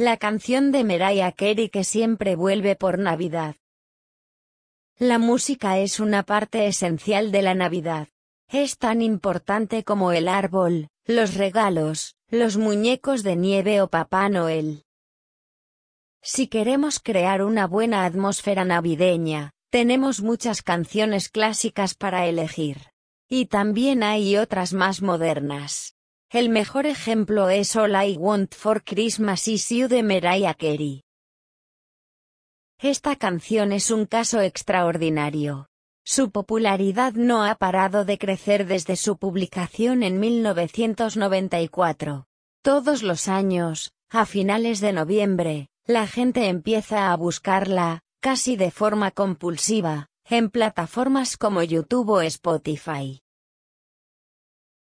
la canción de Mariah Carey que siempre vuelve por Navidad. La música es una parte esencial de la Navidad. Es tan importante como el árbol, los regalos, los muñecos de nieve o Papá Noel. Si queremos crear una buena atmósfera navideña, tenemos muchas canciones clásicas para elegir. Y también hay otras más modernas. El mejor ejemplo es All I Want for Christmas Is You de Mariah Carey. Esta canción es un caso extraordinario. Su popularidad no ha parado de crecer desde su publicación en 1994. Todos los años, a finales de noviembre, la gente empieza a buscarla, casi de forma compulsiva, en plataformas como YouTube o Spotify.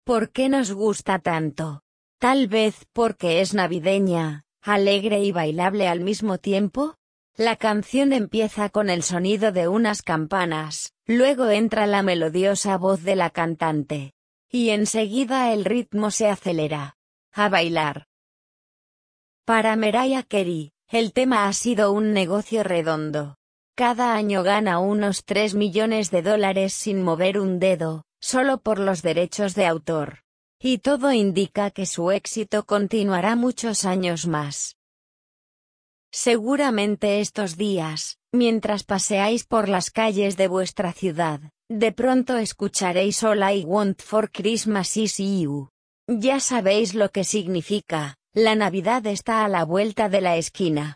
¿Por qué nos gusta tanto? Tal vez porque es navideña, alegre y bailable al mismo tiempo. La canción empieza con el sonido de unas campanas, luego entra la melodiosa voz de la cantante. Y enseguida el ritmo se acelera. A bailar. Para Mariah Carey, el tema ha sido un negocio redondo. Cada año gana unos 3 millones de dólares sin mover un dedo, solo por los derechos de autor. Y todo indica que su éxito continuará muchos años más. Seguramente estos días, mientras paseáis por las calles de vuestra ciudad, de pronto escucharéis All I Want for Christmas is You. Ya sabéis lo que significa, la Navidad está a la vuelta de la esquina.